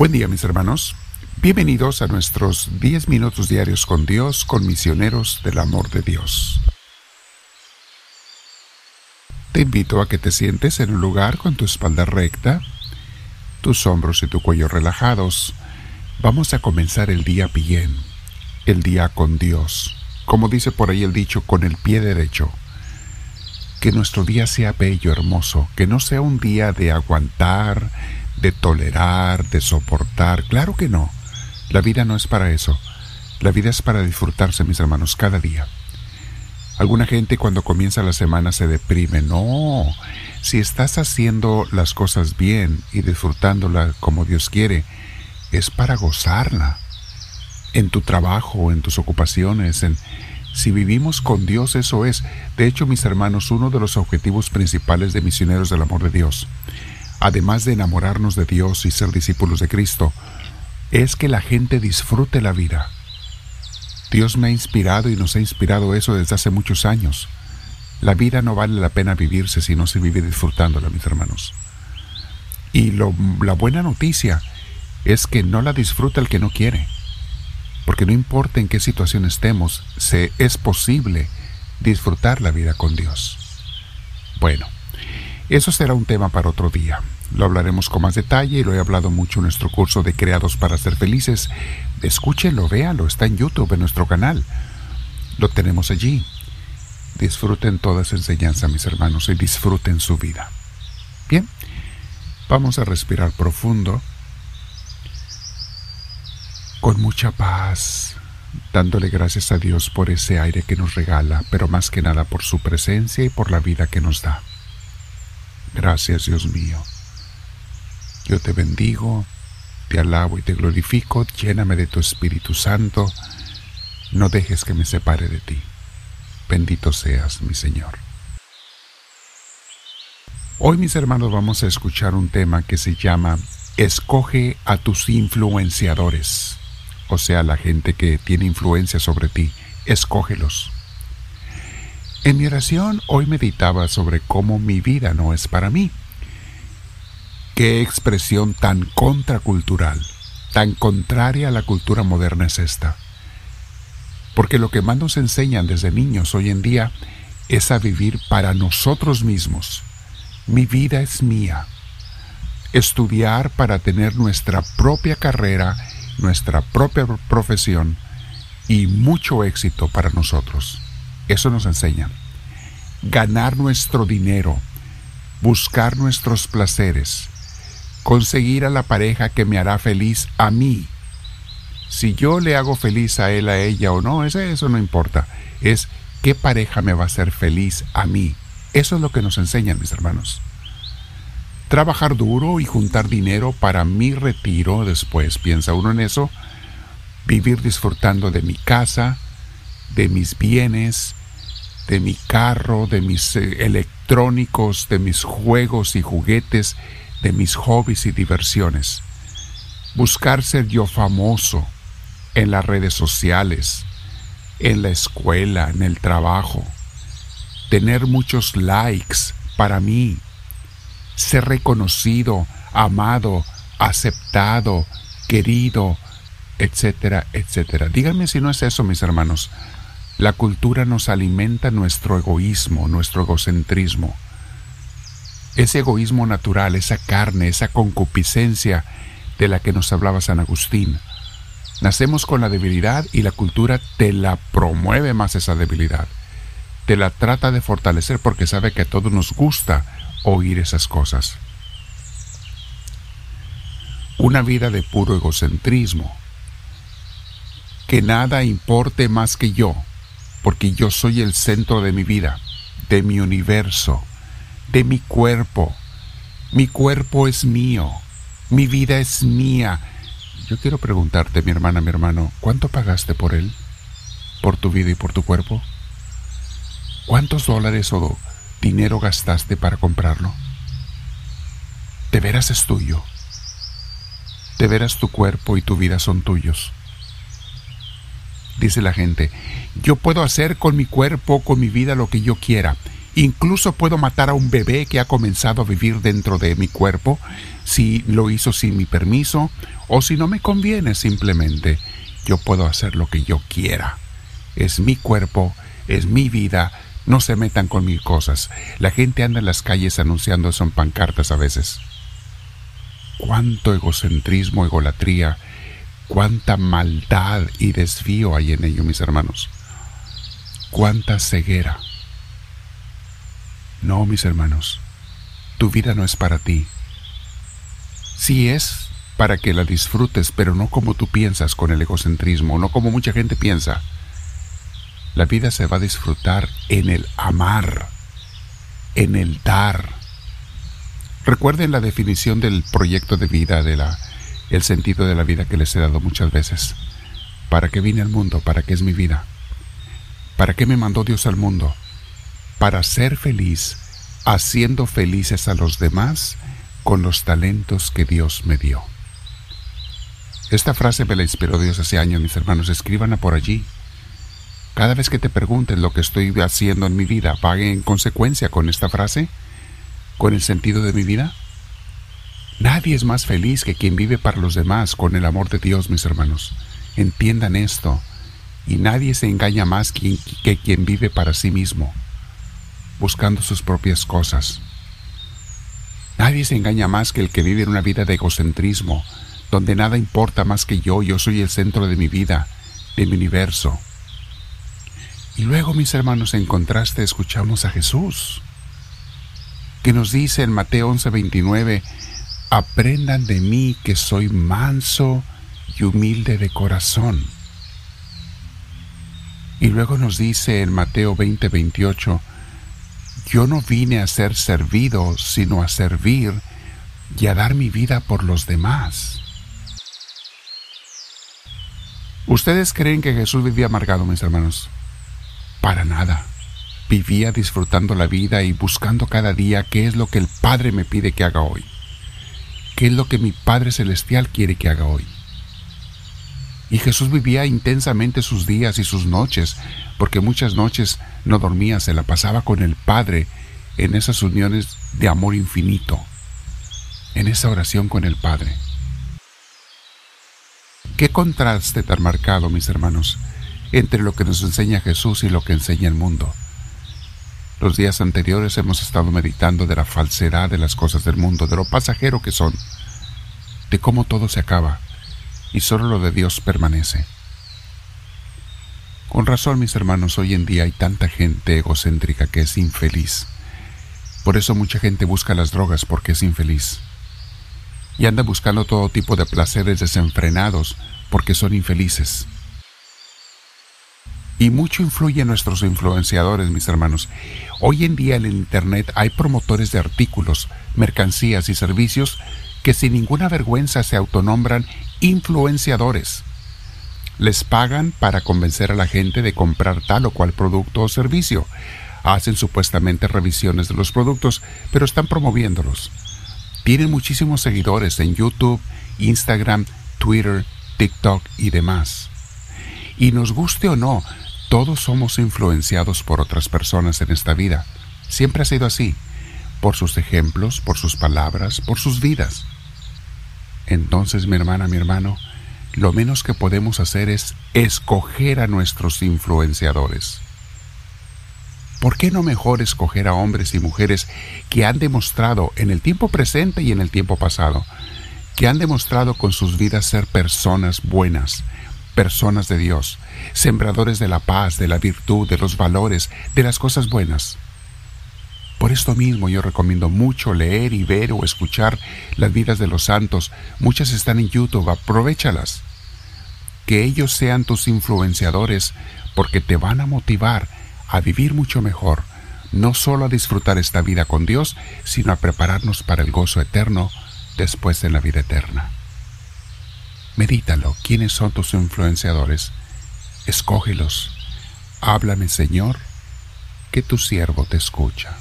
Buen día mis hermanos. Bienvenidos a nuestros 10 minutos diarios con Dios, con misioneros del amor de Dios. Te invito a que te sientes en un lugar con tu espalda recta, tus hombros y tu cuello relajados. Vamos a comenzar el día bien, el día con Dios. Como dice por ahí el dicho, con el pie derecho. Que nuestro día sea bello, hermoso, que no sea un día de aguantar, de tolerar, de soportar. Claro que no. La vida no es para eso. La vida es para disfrutarse, mis hermanos, cada día. Alguna gente cuando comienza la semana se deprime. No, si estás haciendo las cosas bien y disfrutándola como Dios quiere, es para gozarla. En tu trabajo, en tus ocupaciones, en... Si vivimos con Dios, eso es. De hecho, mis hermanos, uno de los objetivos principales de misioneros del amor de Dios además de enamorarnos de Dios y ser discípulos de Cristo, es que la gente disfrute la vida. Dios me ha inspirado y nos ha inspirado eso desde hace muchos años. La vida no vale la pena vivirse si no se vive disfrutándola, mis hermanos. Y la buena noticia es que no la disfruta el que no quiere. Porque no importa en qué situación estemos, se, es posible disfrutar la vida con Dios. Bueno, eso será un tema para otro día. Lo hablaremos con más detalle y lo he hablado mucho en nuestro curso de Creados para ser felices. Escúchenlo, véanlo, está en YouTube, en nuestro canal. Lo tenemos allí. Disfruten toda esa enseñanza, mis hermanos, y disfruten su vida. Bien, vamos a respirar profundo, con mucha paz, dándole gracias a Dios por ese aire que nos regala, pero más que nada por su presencia y por la vida que nos da. Gracias Dios mío. Yo te bendigo, te alabo y te glorifico, lléname de tu Espíritu Santo, no dejes que me separe de ti. Bendito seas, mi Señor. Hoy, mis hermanos, vamos a escuchar un tema que se llama Escoge a tus influenciadores, o sea, la gente que tiene influencia sobre ti, escógelos. En mi oración hoy meditaba sobre cómo mi vida no es para mí. Qué expresión tan contracultural, tan contraria a la cultura moderna es esta. Porque lo que más nos enseñan desde niños hoy en día es a vivir para nosotros mismos. Mi vida es mía. Estudiar para tener nuestra propia carrera, nuestra propia profesión y mucho éxito para nosotros. Eso nos enseña. Ganar nuestro dinero, buscar nuestros placeres, conseguir a la pareja que me hará feliz a mí. Si yo le hago feliz a él, a ella o no, eso, eso no importa. Es qué pareja me va a hacer feliz a mí. Eso es lo que nos enseñan mis hermanos. Trabajar duro y juntar dinero para mi retiro después, piensa uno en eso. Vivir disfrutando de mi casa, de mis bienes, de mi carro, de mis eh, electrónicos, de mis juegos y juguetes, de mis hobbies y diversiones. Buscar ser yo famoso en las redes sociales, en la escuela, en el trabajo. Tener muchos likes para mí. Ser reconocido, amado, aceptado, querido, etcétera, etcétera. Díganme si no es eso, mis hermanos. La cultura nos alimenta nuestro egoísmo, nuestro egocentrismo. Ese egoísmo natural, esa carne, esa concupiscencia de la que nos hablaba San Agustín. Nacemos con la debilidad y la cultura te la promueve más esa debilidad. Te la trata de fortalecer porque sabe que a todos nos gusta oír esas cosas. Una vida de puro egocentrismo. Que nada importe más que yo porque yo soy el centro de mi vida, de mi universo, de mi cuerpo. Mi cuerpo es mío, mi vida es mía. Yo quiero preguntarte, mi hermana, mi hermano, ¿cuánto pagaste por él? ¿Por tu vida y por tu cuerpo? ¿Cuántos dólares o dinero gastaste para comprarlo? De veras es tuyo. De veras tu cuerpo y tu vida son tuyos dice la gente, yo puedo hacer con mi cuerpo, con mi vida lo que yo quiera. Incluso puedo matar a un bebé que ha comenzado a vivir dentro de mi cuerpo si lo hizo sin mi permiso o si no me conviene simplemente. Yo puedo hacer lo que yo quiera. Es mi cuerpo, es mi vida, no se metan con mis cosas. La gente anda en las calles anunciando eso en pancartas a veces. Cuánto egocentrismo, egolatría, cuánta maldad y desvío hay en ello, mis hermanos. Cuánta ceguera. No, mis hermanos, tu vida no es para ti. Sí es para que la disfrutes, pero no como tú piensas con el egocentrismo, no como mucha gente piensa. La vida se va a disfrutar en el amar, en el dar. Recuerden la definición del proyecto de vida, de la, el sentido de la vida que les he dado muchas veces. ¿Para qué vine al mundo? ¿Para qué es mi vida? ¿Para qué me mandó Dios al mundo? para ser feliz, haciendo felices a los demás con los talentos que Dios me dio. Esta frase me la inspiró Dios hace años, mis hermanos, escríbanla por allí. Cada vez que te pregunten lo que estoy haciendo en mi vida, ¿va en consecuencia con esta frase? ¿Con el sentido de mi vida? Nadie es más feliz que quien vive para los demás con el amor de Dios, mis hermanos. Entiendan esto. Y nadie se engaña más que, quien vive para sí mismo buscando sus propias cosas. Nadie se engaña más que el que vive en una vida de egocentrismo, donde nada importa más que yo, yo soy el centro de mi vida, de mi universo. Y luego, mis hermanos, en contraste escuchamos a Jesús, que nos dice en Mateo 11:29, aprendan de mí que soy manso y humilde de corazón. Y luego nos dice en Mateo 20:28, yo no vine a ser servido, sino a servir y a dar mi vida por los demás. ¿Ustedes creen que Jesús vivía amargado, mis hermanos? Para nada. Vivía disfrutando la vida y buscando cada día qué es lo que el Padre me pide que haga hoy. ¿Qué es lo que mi Padre Celestial quiere que haga hoy? Y Jesús vivía intensamente sus días y sus noches, porque muchas noches no dormía, se la pasaba con el Padre en esas uniones de amor infinito, en esa oración con el Padre. Qué contraste tan marcado, mis hermanos, entre lo que nos enseña Jesús y lo que enseña el mundo. Los días anteriores hemos estado meditando de la falsedad de las cosas del mundo, de lo pasajero que son, de cómo todo se acaba y solo lo de Dios permanece. Con razón, mis hermanos, hoy en día hay tanta gente egocéntrica que es infeliz. Por eso mucha gente busca las drogas porque es infeliz. Y anda buscando todo tipo de placeres desenfrenados porque son infelices. Y mucho influye en nuestros influenciadores, mis hermanos. Hoy en día en el Internet hay promotores de artículos, mercancías y servicios que sin ninguna vergüenza se autonombran influenciadores. Les pagan para convencer a la gente de comprar tal o cual producto o servicio. Hacen supuestamente revisiones de los productos, pero están promoviéndolos. Tienen muchísimos seguidores en YouTube, Instagram, Twitter, TikTok y demás. Y nos guste o no, todos somos influenciados por otras personas en esta vida. Siempre ha sido así, por sus ejemplos, por sus palabras, por sus vidas. Entonces, mi hermana, mi hermano, lo menos que podemos hacer es escoger a nuestros influenciadores. ¿Por qué no mejor escoger a hombres y mujeres que han demostrado en el tiempo presente y en el tiempo pasado, que han demostrado con sus vidas ser personas buenas, personas de Dios, sembradores de la paz, de la virtud, de los valores, de las cosas buenas? Por esto mismo yo recomiendo mucho leer y ver o escuchar las vidas de los santos. Muchas están en YouTube, aprovechalas. Que ellos sean tus influenciadores porque te van a motivar a vivir mucho mejor, no solo a disfrutar esta vida con Dios, sino a prepararnos para el gozo eterno después de la vida eterna. Medítalo, ¿quiénes son tus influenciadores? Escógelos. Háblame, Señor, que tu siervo te escucha.